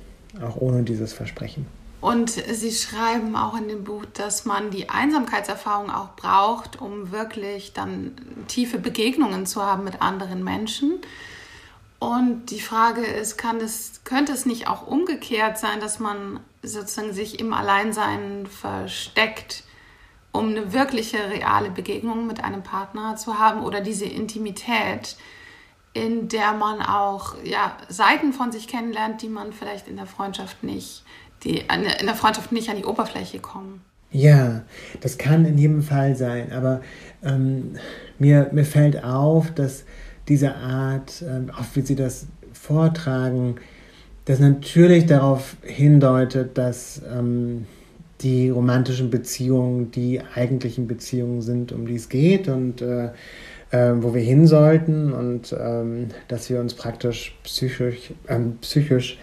auch ohne dieses Versprechen. Und Sie schreiben auch in dem Buch, dass man die Einsamkeitserfahrung auch braucht, um wirklich dann tiefe Begegnungen zu haben mit anderen Menschen. Und die Frage ist, kann es, könnte es nicht auch umgekehrt sein, dass man sozusagen sich im Alleinsein versteckt, um eine wirkliche, reale Begegnung mit einem Partner zu haben oder diese Intimität, in der man auch ja, Seiten von sich kennenlernt, die man vielleicht in der Freundschaft nicht, die in der Freundschaft nicht an die Oberfläche kommen. Ja, das kann in jedem Fall sein, aber ähm, mir, mir fällt auf, dass diese Art, ähm, auch wie Sie das vortragen, das natürlich darauf hindeutet, dass ähm, die romantischen Beziehungen die eigentlichen Beziehungen sind, um die es geht und äh, äh, wo wir hin sollten und ähm, dass wir uns praktisch psychisch, ähm, psychisch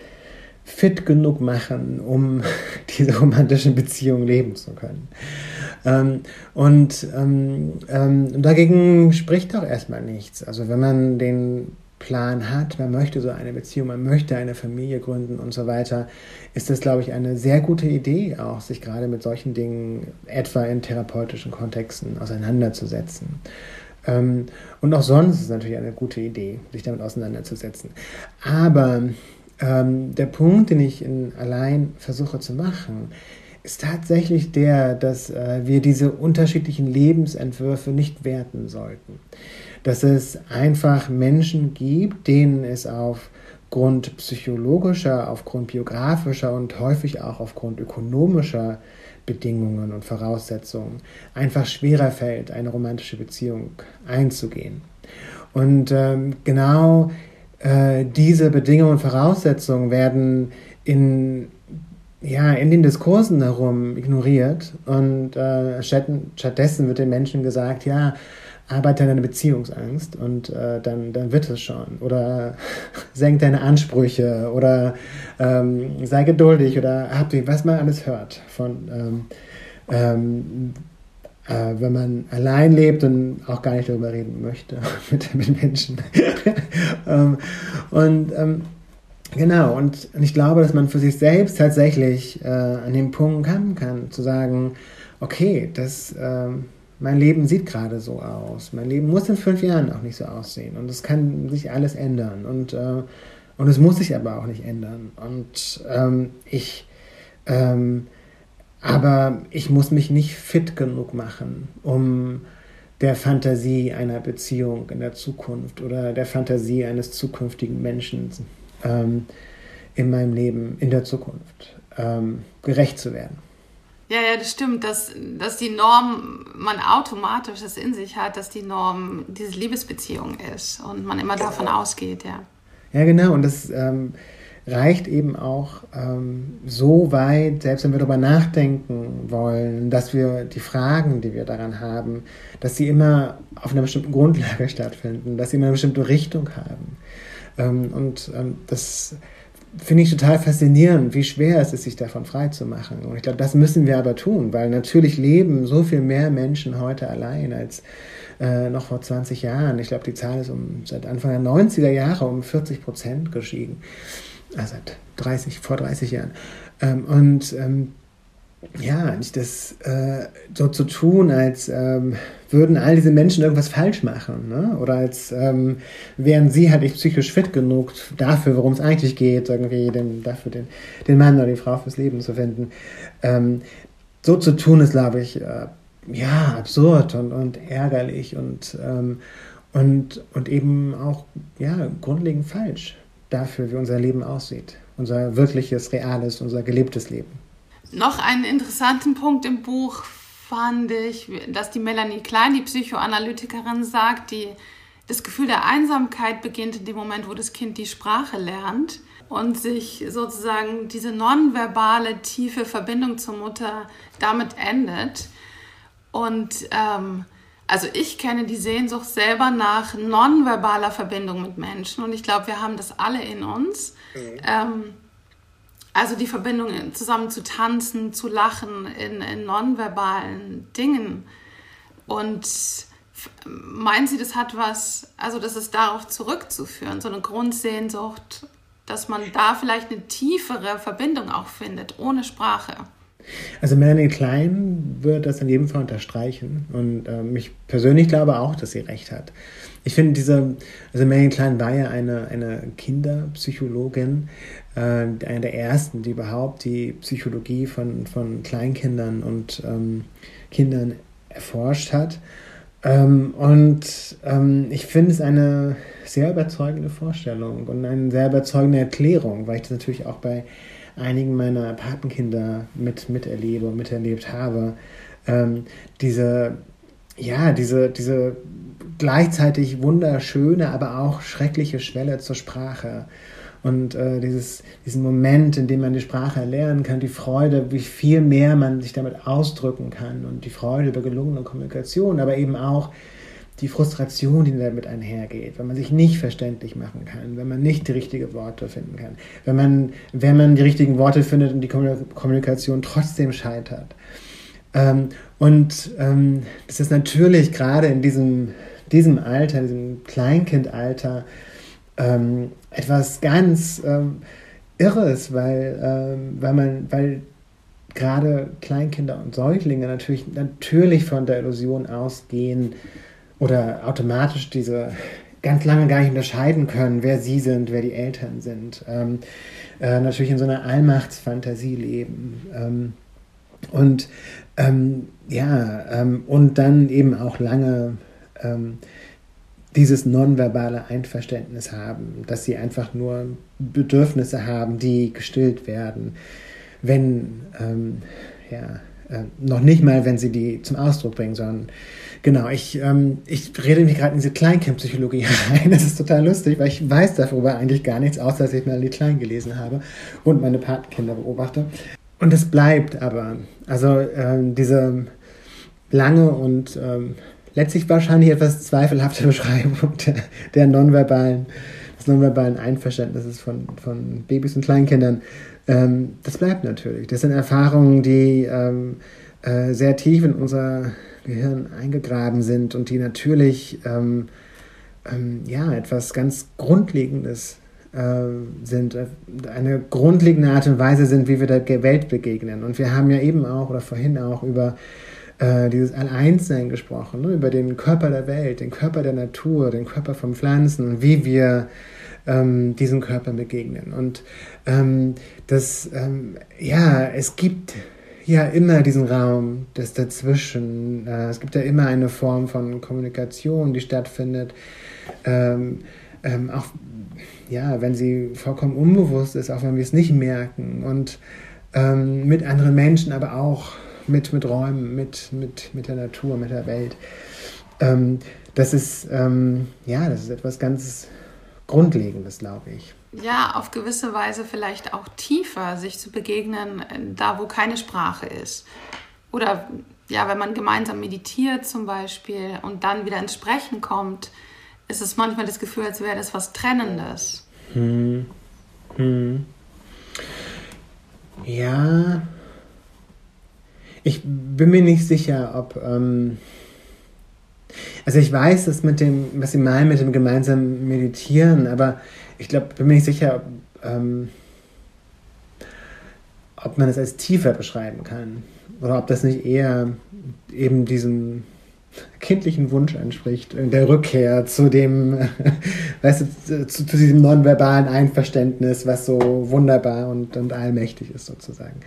fit genug machen, um diese romantischen Beziehungen leben zu können. Ähm, und ähm, ähm, dagegen spricht auch erstmal nichts. Also wenn man den Plan hat, man möchte so eine Beziehung, man möchte eine Familie gründen und so weiter, ist das, glaube ich, eine sehr gute Idee, auch sich gerade mit solchen Dingen etwa in therapeutischen Kontexten auseinanderzusetzen. Ähm, und auch sonst ist es natürlich eine gute Idee, sich damit auseinanderzusetzen. Aber ähm, der Punkt, den ich in allein versuche zu machen, ist tatsächlich der, dass äh, wir diese unterschiedlichen Lebensentwürfe nicht werten sollten dass es einfach Menschen gibt, denen es aufgrund psychologischer, aufgrund biografischer und häufig auch aufgrund ökonomischer Bedingungen und Voraussetzungen einfach schwerer fällt, eine romantische Beziehung einzugehen. Und ähm, genau äh, diese Bedingungen und Voraussetzungen werden in, ja, in den Diskursen herum ignoriert und äh, stattdessen wird den Menschen gesagt, ja, arbeite an deiner Beziehungsangst und äh, dann, dann wird es schon. Oder senk deine Ansprüche oder ähm, sei geduldig oder hab dich, was man alles hört von ähm, ähm, äh, wenn man allein lebt und auch gar nicht darüber reden möchte mit, mit Menschen. Ähm, und ähm, genau, und, ich glaube, dass man für sich selbst tatsächlich äh, an dem Punkt kommen kann, zu sagen, okay, das ähm, mein Leben sieht gerade so aus. Mein Leben muss in fünf Jahren auch nicht so aussehen. Und es kann sich alles ändern. Und, äh, und es muss sich aber auch nicht ändern. Und ähm, ich, ähm, aber ich muss mich nicht fit genug machen, um der Fantasie einer Beziehung in der Zukunft oder der Fantasie eines zukünftigen Menschen ähm, in meinem Leben in der Zukunft ähm, gerecht zu werden. Ja, ja, das stimmt, dass, dass die Norm, man automatisch das in sich hat, dass die Norm diese Liebesbeziehung ist und man immer davon ausgeht, ja. Ja, genau, und das ähm, reicht eben auch ähm, so weit, selbst wenn wir darüber nachdenken wollen, dass wir die Fragen, die wir daran haben, dass sie immer auf einer bestimmten Grundlage stattfinden, dass sie immer eine bestimmte Richtung haben. Ähm, und ähm, das finde ich total faszinierend, wie schwer es ist, sich davon frei zu machen. Und ich glaube, das müssen wir aber tun, weil natürlich leben so viel mehr Menschen heute allein als äh, noch vor 20 Jahren. Ich glaube, die Zahl ist um, seit Anfang der 90er Jahre um 40 Prozent gestiegen. Also seit 30, vor 30 Jahren. Ähm, und ähm, ja, nicht das äh, so zu tun, als ähm, würden all diese Menschen irgendwas falsch machen, ne? Oder als ähm, wären sie halt nicht psychisch fit genug dafür, worum es eigentlich geht, irgendwie den, dafür den, den Mann oder die Frau fürs Leben zu finden. Ähm, so zu tun ist, glaube ich, äh, ja, absurd und, und ärgerlich und, ähm, und, und eben auch ja, grundlegend falsch dafür, wie unser Leben aussieht. Unser wirkliches, reales, unser gelebtes Leben. Noch einen interessanten Punkt im Buch fand ich, dass die Melanie Klein, die Psychoanalytikerin, sagt, die, das Gefühl der Einsamkeit beginnt in dem Moment, wo das Kind die Sprache lernt und sich sozusagen diese nonverbale, tiefe Verbindung zur Mutter damit endet. Und ähm, also ich kenne die Sehnsucht selber nach nonverbaler Verbindung mit Menschen und ich glaube, wir haben das alle in uns. Mhm. Ähm, also die Verbindung zusammen zu tanzen, zu lachen in, in nonverbalen Dingen. Und meinen Sie, das hat was, also das ist darauf zurückzuführen, so eine Grundsehnsucht dass man da vielleicht eine tiefere Verbindung auch findet, ohne Sprache. Also Melanie Klein wird das in jedem Fall unterstreichen und äh, ich persönlich glaube auch, dass sie recht hat. Ich finde diese, also Melanie Klein war ja eine, eine Kinderpsychologin, äh, eine der ersten, die überhaupt die Psychologie von, von Kleinkindern und ähm, Kindern erforscht hat. Ähm, und ähm, ich finde es eine sehr überzeugende Vorstellung und eine sehr überzeugende Erklärung, weil ich das natürlich auch bei einigen meiner Patenkinder mit, miterlebe und miterlebt habe. Ähm, diese, ja, diese, diese gleichzeitig wunderschöne, aber auch schreckliche Schwelle zur Sprache. Und äh, dieses, diesen Moment, in dem man die Sprache erlernen kann, die Freude, wie viel mehr man sich damit ausdrücken kann und die Freude über gelungene Kommunikation, aber eben auch die Frustration, die damit einhergeht, wenn man sich nicht verständlich machen kann, wenn man nicht die richtigen Worte finden kann, wenn man, wenn man die richtigen Worte findet und die Kommunikation trotzdem scheitert. Ähm, und ähm, das ist natürlich gerade in diesem, diesem Alter, diesem Kleinkindalter, ähm, etwas ganz ähm, Irres, weil, ähm, weil man, weil gerade Kleinkinder und Säuglinge natürlich, natürlich von der Illusion ausgehen, oder automatisch diese ganz lange gar nicht unterscheiden können, wer sie sind, wer die Eltern sind. Ähm, äh, natürlich in so einer Allmachtsfantasie leben. Ähm, und ähm, ja, ähm, und dann eben auch lange ähm, dieses nonverbale Einverständnis haben, dass sie einfach nur Bedürfnisse haben, die gestillt werden, wenn, ähm, ja, äh, noch nicht mal, wenn sie die zum Ausdruck bringen, sondern Genau, ich, ähm, ich rede mich gerade in diese Kleinkindpsychologie rein. Das ist total lustig, weil ich weiß darüber eigentlich gar nichts, außer dass ich Melanie Klein gelesen habe und meine Patenkinder beobachte. Und es bleibt aber. Also ähm, diese lange und ähm, letztlich wahrscheinlich etwas zweifelhafte Beschreibung der, der nonverbalen, des nonverbalen Einverständnisses von, von Babys und Kleinkindern, ähm, das bleibt natürlich. Das sind Erfahrungen, die ähm, äh, sehr tief in unser Gehirn eingegraben sind und die natürlich ähm, ähm, ja, etwas ganz Grundlegendes äh, sind, äh, eine grundlegende Art und Weise sind, wie wir der Welt begegnen. Und wir haben ja eben auch oder vorhin auch über äh, dieses Alleinssein gesprochen, ne? über den Körper der Welt, den Körper der Natur, den Körper von Pflanzen wie wir ähm, diesen Körpern begegnen. Und ähm, das, ähm, ja, es gibt ja immer diesen Raum des Dazwischen. Äh, es gibt ja immer eine Form von Kommunikation, die stattfindet. Ähm, ähm, auch ja, wenn sie vollkommen unbewusst ist, auch wenn wir es nicht merken. Und ähm, mit anderen Menschen, aber auch mit, mit Räumen, mit, mit, mit der Natur, mit der Welt. Ähm, das ist, ähm, ja, das ist etwas ganz Grundlegendes, glaube ich ja, auf gewisse Weise vielleicht auch tiefer sich zu begegnen, da wo keine Sprache ist. Oder ja, wenn man gemeinsam meditiert zum Beispiel und dann wieder ins Sprechen kommt, ist es manchmal das Gefühl, als wäre das was Trennendes. Hm. Hm. Ja. Ich bin mir nicht sicher, ob. Ähm also ich weiß, dass mit dem, was Sie meinen mit dem gemeinsamen Meditieren, aber ich glaube, bin mir nicht sicher, ähm, ob man es als tiefer beschreiben kann. Oder ob das nicht eher eben diesem kindlichen Wunsch entspricht, der Rückkehr zu dem, weißt du, zu, zu, diesem nonverbalen Einverständnis, was so wunderbar und, und allmächtig ist sozusagen.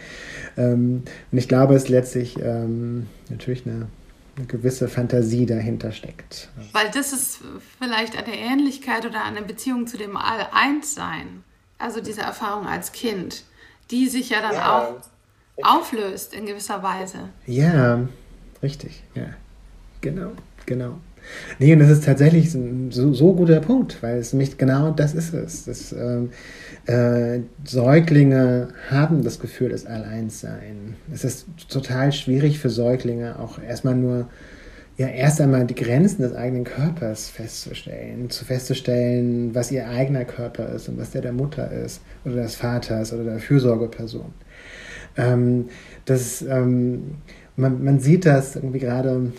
Ähm, und ich glaube, es letztlich ähm, natürlich eine eine gewisse Fantasie dahinter steckt. Weil das ist vielleicht eine Ähnlichkeit oder eine Beziehung zu dem All-Eins-Sein, also diese Erfahrung als Kind, die sich ja dann ja. auch auflöst in gewisser Weise. Ja, richtig, ja. Genau, genau. Nee, und das ist tatsächlich ein so, so guter Punkt, weil es nämlich genau das ist es. Das, ähm, äh, Säuglinge haben das Gefühl des Alleinsein. Es ist total schwierig für Säuglinge auch erstmal nur, ja, erst einmal die Grenzen des eigenen Körpers festzustellen, zu festzustellen, was ihr eigener Körper ist und was der der Mutter ist oder des Vaters oder der Fürsorgeperson. Ähm, das, ähm, man, man sieht das irgendwie gerade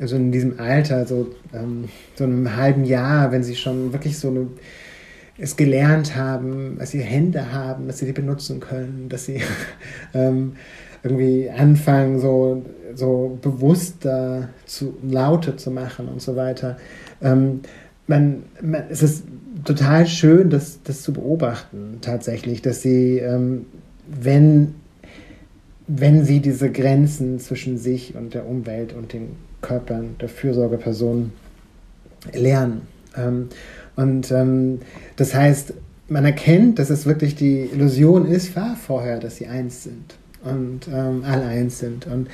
also in diesem Alter, so, ähm, so einem halben Jahr, wenn sie schon wirklich so eine es gelernt haben, dass sie Hände haben, dass sie die benutzen können, dass sie ähm, irgendwie anfangen, so, so bewusster zu, Laute zu machen und so weiter. Ähm, man, man, es ist total schön, das, das zu beobachten, tatsächlich, dass sie, ähm, wenn, wenn sie diese Grenzen zwischen sich und der Umwelt und den Körpern der Fürsorgeperson lernen. Ähm, und ähm, das heißt, man erkennt, dass es wirklich die Illusion ist, war vorher, dass sie eins sind und ähm, alle eins sind. Und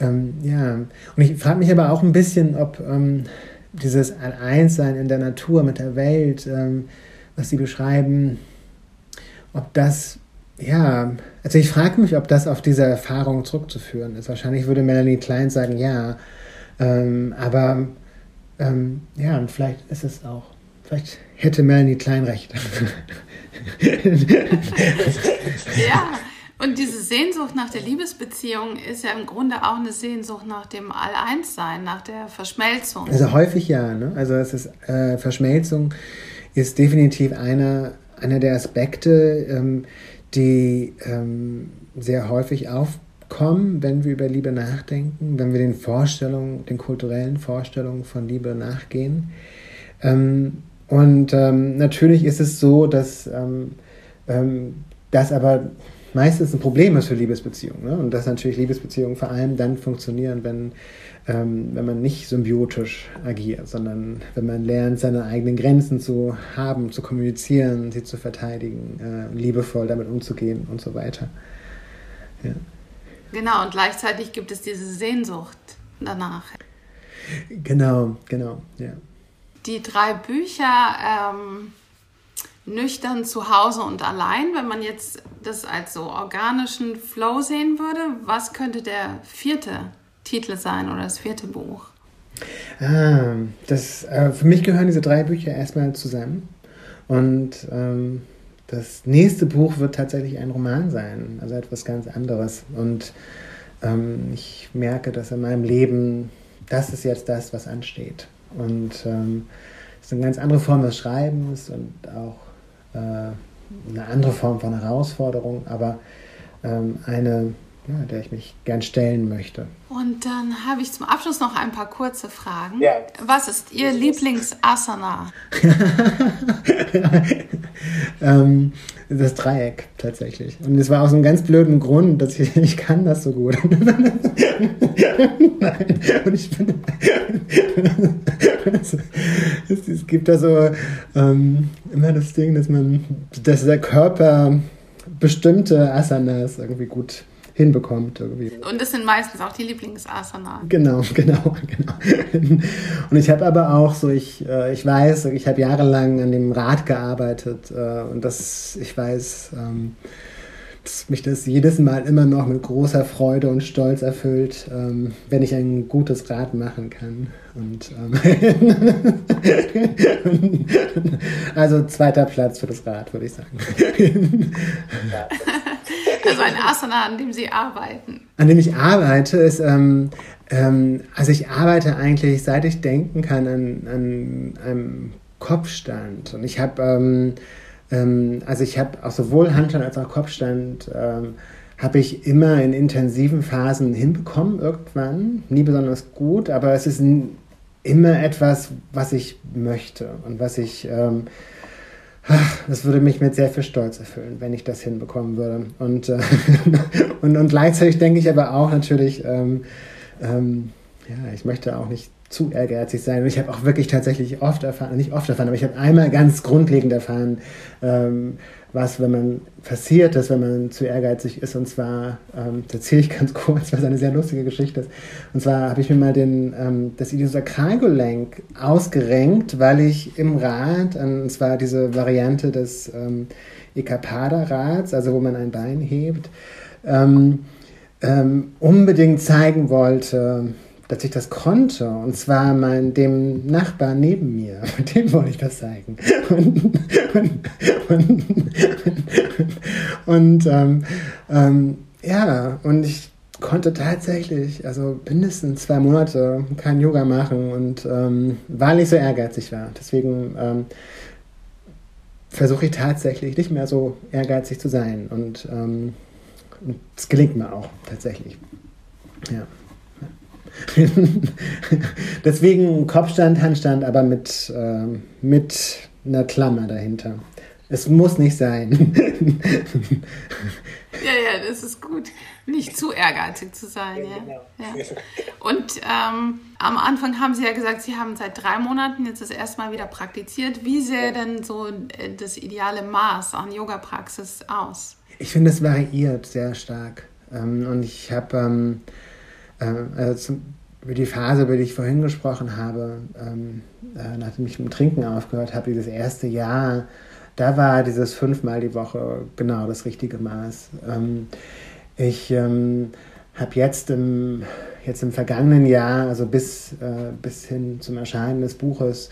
ähm, ja, und ich frage mich aber auch ein bisschen, ob ähm, dieses Einssein in der Natur mit der Welt, ähm, was Sie beschreiben, ob das, ja, also ich frage mich, ob das auf diese Erfahrung zurückzuführen ist. Wahrscheinlich würde Melanie Klein sagen, ja, ähm, aber ähm, ja, und vielleicht ist es auch, vielleicht hätte Melanie Klein recht. ja. Und diese Sehnsucht nach der Liebesbeziehung ist ja im Grunde auch eine Sehnsucht nach dem All-Eins-Sein, nach der Verschmelzung. Also häufig ja. Ne? Also es ist, äh, Verschmelzung ist definitiv einer, einer der Aspekte, ähm, die ähm, sehr häufig aufkommen, wenn wir über Liebe nachdenken, wenn wir den Vorstellungen, den kulturellen Vorstellungen von Liebe nachgehen. Ähm, und ähm, natürlich ist es so, dass ähm, ähm, das aber meistens ein Problem ist für Liebesbeziehungen. Ne? Und dass natürlich Liebesbeziehungen vor allem dann funktionieren, wenn, ähm, wenn man nicht symbiotisch agiert, sondern wenn man lernt, seine eigenen Grenzen zu haben, zu kommunizieren, sie zu verteidigen, äh, liebevoll damit umzugehen und so weiter. Ja. Genau, und gleichzeitig gibt es diese Sehnsucht danach. Genau, genau, ja. Die drei Bücher ähm, nüchtern zu Hause und allein, wenn man jetzt das als so organischen Flow sehen würde, was könnte der vierte Titel sein oder das vierte Buch? Ah, das, äh, für mich gehören diese drei Bücher erstmal zusammen. Und ähm, das nächste Buch wird tatsächlich ein Roman sein, also etwas ganz anderes. Und ähm, ich merke, dass in meinem Leben, das ist jetzt das, was ansteht. Und ähm, es ist eine ganz andere Form des Schreibens und auch äh, eine andere Form von Herausforderung, aber ähm, eine, ja, der ich mich gern stellen möchte. Und dann habe ich zum Abschluss noch ein paar kurze Fragen. Ja. Was ist Ihr Lieblingsasana? ähm, das Dreieck tatsächlich. Und es war aus einem ganz blöden Grund, dass ich, ich kann das so gut. Nein, und ich bin. es, es, gibt da so ähm, immer das Ding, dass man, dass der Körper bestimmte Asanas irgendwie gut hinbekommt. Irgendwie. Und das sind meistens auch die Lieblingsasana. Genau, genau, genau. Und ich habe aber auch so, ich, äh, ich weiß, ich habe jahrelang an dem Rad gearbeitet äh, und das, ich weiß, ähm, dass mich das jedes Mal immer noch mit großer Freude und Stolz erfüllt, ähm, wenn ich ein gutes Rad machen kann. Und, ähm, also zweiter Platz für das Rad, würde ich sagen. Also ein Asana, an dem Sie arbeiten. An dem ich arbeite, ist, ähm, ähm, also ich arbeite eigentlich, seit ich denken kann, an, an einem Kopfstand. Und ich habe, ähm, ähm, also ich habe auch sowohl Handstand als auch Kopfstand, ähm, habe ich immer in intensiven Phasen hinbekommen irgendwann. Nie besonders gut, aber es ist immer etwas, was ich möchte und was ich ähm, das würde mich mit sehr viel Stolz erfüllen, wenn ich das hinbekommen würde. Und, äh, und, und gleichzeitig denke ich aber auch natürlich, ähm, ähm, ja, ich möchte auch nicht zu ehrgeizig sein. Und ich habe auch wirklich tatsächlich oft erfahren, nicht oft erfahren, aber ich habe einmal ganz grundlegend erfahren, ähm, was, wenn man passiert ist, wenn man zu ehrgeizig ist. Und zwar, ähm, das erzähle ich ganz kurz, was eine sehr lustige Geschichte ist. Und zwar habe ich mir mal den, ähm, das Iliosakralgelenk ausgerenkt, weil ich im Rad, ähm, und zwar diese Variante des ähm, Ekapada-Rads, also wo man ein Bein hebt, ähm, ähm, unbedingt zeigen wollte, dass ich das konnte. Und zwar mein, dem Nachbar neben mir. Dem wollte ich das zeigen. Und, und, und, und ähm, ähm, ja, und ich konnte tatsächlich, also mindestens zwei Monate kein Yoga machen und ähm, weil ich so ehrgeizig war. Deswegen ähm, versuche ich tatsächlich nicht mehr so ehrgeizig zu sein. Und ähm, es gelingt mir auch tatsächlich. Ja. Deswegen Kopfstand, Handstand, aber mit, äh, mit einer Klammer dahinter. Es muss nicht sein. ja, ja, das ist gut. Nicht zu ehrgeizig zu sein. Ja, genau. ja. Und ähm, am Anfang haben Sie ja gesagt, Sie haben seit drei Monaten jetzt das erste Mal wieder praktiziert. Wie sähe denn so äh, das ideale Maß an Yoga-Praxis aus? Ich finde, es variiert sehr stark. Ähm, und ich habe ähm, also über die Phase, über die ich vorhin gesprochen habe, ähm, äh, nachdem ich mit dem Trinken aufgehört habe, dieses erste Jahr, da war dieses fünfmal die Woche genau das richtige Maß. Ähm, ich ähm, habe jetzt im, jetzt im vergangenen Jahr, also bis, bis hin zum Erscheinen des Buches,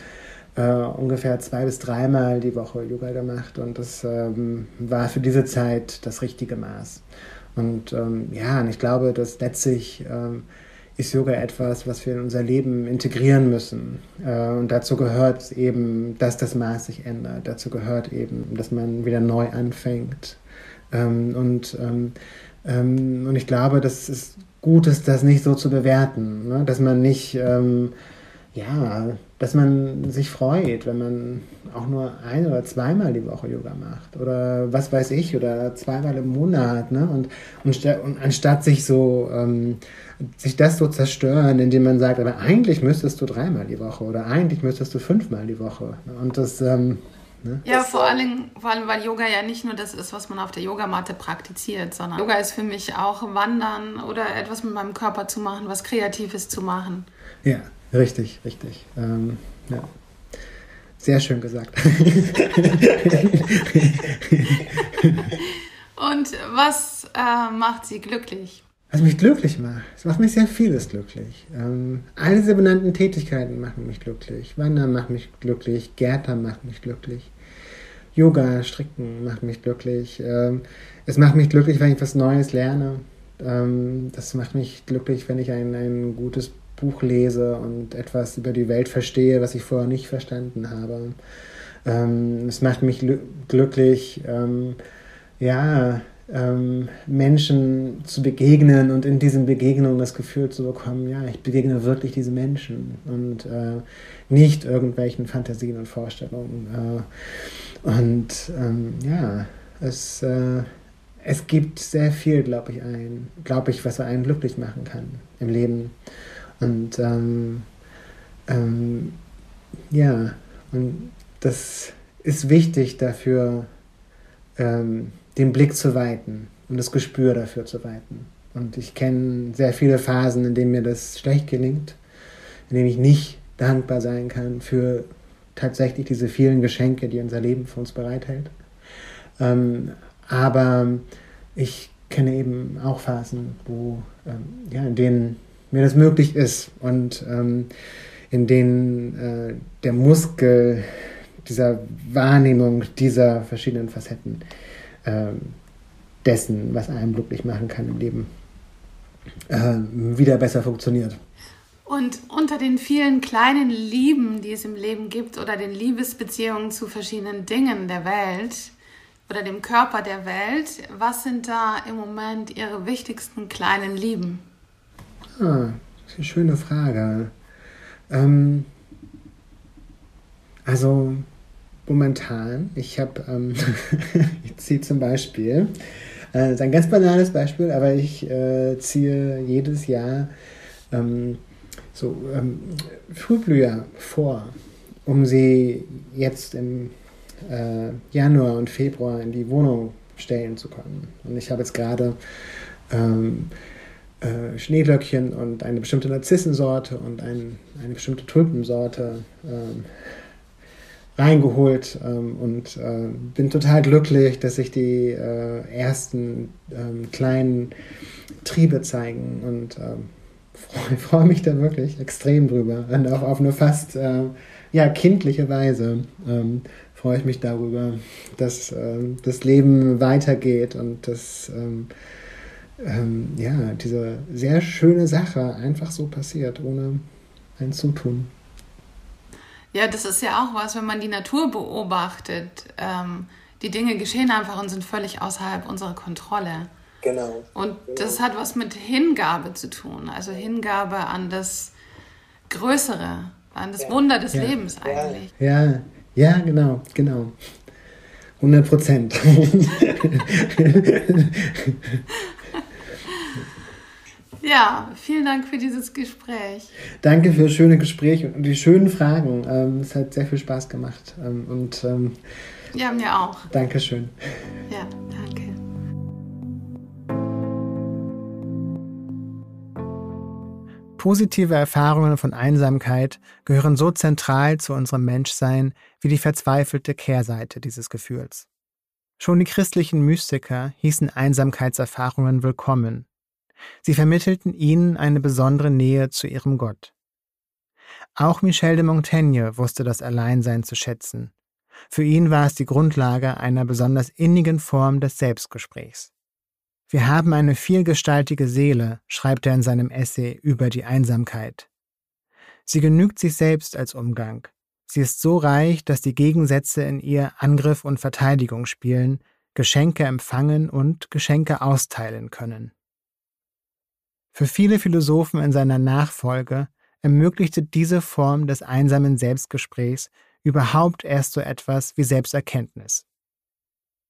äh, ungefähr zwei bis dreimal die Woche Yoga gemacht und das war für diese Zeit das richtige Maß. Und ähm, ja, und ich glaube, dass letztlich ähm, ist Yoga etwas, was wir in unser Leben integrieren müssen. Äh, und dazu gehört eben, dass das Maß sich ändert. Dazu gehört eben, dass man wieder neu anfängt. Ähm, und, ähm, ähm, und ich glaube, dass es gut ist, das nicht so zu bewerten. Ne? Dass man nicht, ähm, ja, dass man sich freut, wenn man auch nur ein- oder zweimal die Woche Yoga macht. Oder was weiß ich, oder zweimal im Monat. Ne? Und, und, und anstatt sich so ähm, sich das so zerstören, indem man sagt, aber eigentlich müsstest du dreimal die Woche oder eigentlich müsstest du fünfmal die Woche. Und das, ähm, ne? Ja, vor allem, vor allem, weil Yoga ja nicht nur das ist, was man auf der Yogamatte praktiziert, sondern Yoga ist für mich auch Wandern oder etwas mit meinem Körper zu machen, was Kreatives zu machen. Ja, richtig, richtig. Ähm, ja. Sehr schön gesagt. Und was äh, macht Sie glücklich? was mich glücklich macht. Es macht mich sehr vieles glücklich. Ähm, all diese benannten Tätigkeiten machen mich glücklich. Wandern macht mich glücklich, Gärtner macht mich glücklich. Yoga, Stricken macht mich glücklich. Ähm, es macht mich glücklich, wenn ich was Neues lerne. Ähm, das macht mich glücklich, wenn ich ein, ein gutes Buch lese und etwas über die Welt verstehe, was ich vorher nicht verstanden habe. Ähm, es macht mich glücklich, ähm, ja, ähm, Menschen zu begegnen und in diesen Begegnungen das Gefühl zu bekommen, ja, ich begegne wirklich diese Menschen und äh, nicht irgendwelchen Fantasien und Vorstellungen. Äh, und ähm, ja, es, äh, es gibt sehr viel, glaube ich, ein, glaube ich, was einen glücklich machen kann im Leben. Und ähm, ähm ja, und das ist wichtig dafür, ähm, den Blick zu weiten und das Gespür dafür zu weiten. Und ich kenne sehr viele Phasen, in denen mir das schlecht gelingt, in denen ich nicht dankbar sein kann für tatsächlich diese vielen Geschenke, die unser Leben für uns bereithält. Ähm, aber ich kenne eben auch Phasen, wo, ähm, ja, in denen mir das möglich ist und ähm, in denen äh, der Muskel dieser Wahrnehmung dieser verschiedenen Facetten äh, dessen, was einem glücklich machen kann im Leben, äh, wieder besser funktioniert. Und unter den vielen kleinen Lieben, die es im Leben gibt, oder den Liebesbeziehungen zu verschiedenen Dingen der Welt oder dem Körper der Welt, was sind da im Moment Ihre wichtigsten kleinen Lieben? Ah, das ist eine schöne Frage. Ähm, also momentan, ich habe, ähm, ich ziehe zum Beispiel, äh, das ist ein ganz banales Beispiel, aber ich äh, ziehe jedes Jahr ähm, so ähm, Frühblüher vor, um sie jetzt im äh, Januar und Februar in die Wohnung stellen zu können. Und ich habe jetzt gerade ähm, äh, Schneeglöckchen und eine bestimmte Narzissensorte und ein, eine bestimmte Tulpensorte ähm, reingeholt ähm, und äh, bin total glücklich, dass sich die äh, ersten ähm, kleinen Triebe zeigen und ähm, freue freu mich da wirklich extrem drüber und auch auf eine fast äh, ja, kindliche Weise ähm, freue ich mich darüber, dass ähm, das Leben weitergeht und dass ähm, ja, diese sehr schöne Sache einfach so passiert, ohne ein Zutun. Ja, das ist ja auch was, wenn man die Natur beobachtet. Ähm, die Dinge geschehen einfach und sind völlig außerhalb unserer Kontrolle. Genau. Und genau. das hat was mit Hingabe zu tun, also Hingabe an das Größere, an das ja. Wunder des ja. Lebens eigentlich. Ja, ja, genau, genau. 100 Prozent. ja, vielen Dank für dieses Gespräch. Danke für das schöne Gespräch und die schönen Fragen. Ähm, es hat sehr viel Spaß gemacht. Ähm, und, ähm, ja, mir auch. Dankeschön. Ja, danke. Positive Erfahrungen von Einsamkeit gehören so zentral zu unserem Menschsein wie die verzweifelte Kehrseite dieses Gefühls. Schon die christlichen Mystiker hießen Einsamkeitserfahrungen willkommen. Sie vermittelten ihnen eine besondere Nähe zu ihrem Gott. Auch Michel de Montaigne wusste das Alleinsein zu schätzen. Für ihn war es die Grundlage einer besonders innigen Form des Selbstgesprächs. Wir haben eine vielgestaltige Seele, schreibt er in seinem Essay über die Einsamkeit. Sie genügt sich selbst als Umgang. Sie ist so reich, dass die Gegensätze in ihr Angriff und Verteidigung spielen, Geschenke empfangen und Geschenke austeilen können. Für viele Philosophen in seiner Nachfolge ermöglichte diese Form des einsamen Selbstgesprächs überhaupt erst so etwas wie Selbsterkenntnis.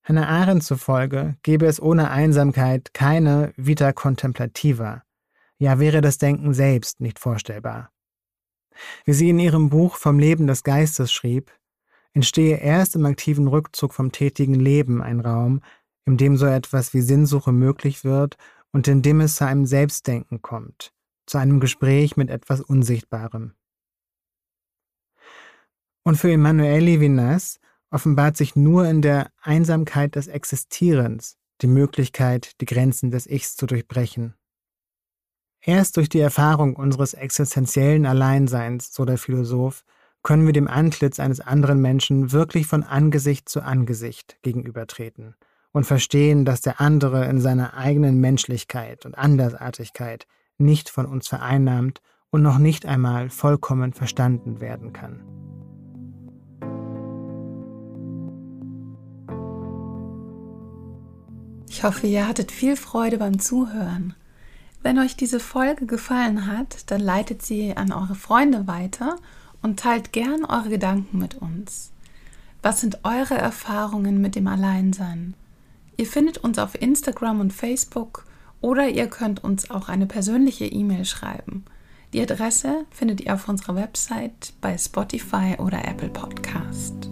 Hannah Arendt zufolge gäbe es ohne Einsamkeit keine Vita contemplativa, ja wäre das Denken selbst nicht vorstellbar. Wie sie in ihrem Buch Vom Leben des Geistes schrieb, entstehe erst im aktiven Rückzug vom tätigen Leben ein Raum, in dem so etwas wie Sinnsuche möglich wird und in dem es zu einem Selbstdenken kommt, zu einem Gespräch mit etwas Unsichtbarem. Und für Emanuele Levinas offenbart sich nur in der Einsamkeit des Existierens die Möglichkeit, die Grenzen des Ichs zu durchbrechen. Erst durch die Erfahrung unseres existenziellen Alleinseins, so der Philosoph, können wir dem Antlitz eines anderen Menschen wirklich von Angesicht zu Angesicht gegenübertreten und verstehen, dass der andere in seiner eigenen Menschlichkeit und Andersartigkeit nicht von uns vereinnahmt und noch nicht einmal vollkommen verstanden werden kann. Ich hoffe, ihr hattet viel Freude beim Zuhören. Wenn euch diese Folge gefallen hat, dann leitet sie an eure Freunde weiter und teilt gern eure Gedanken mit uns. Was sind eure Erfahrungen mit dem Alleinsein? Ihr findet uns auf Instagram und Facebook oder ihr könnt uns auch eine persönliche E-Mail schreiben. Die Adresse findet ihr auf unserer Website bei Spotify oder Apple Podcast.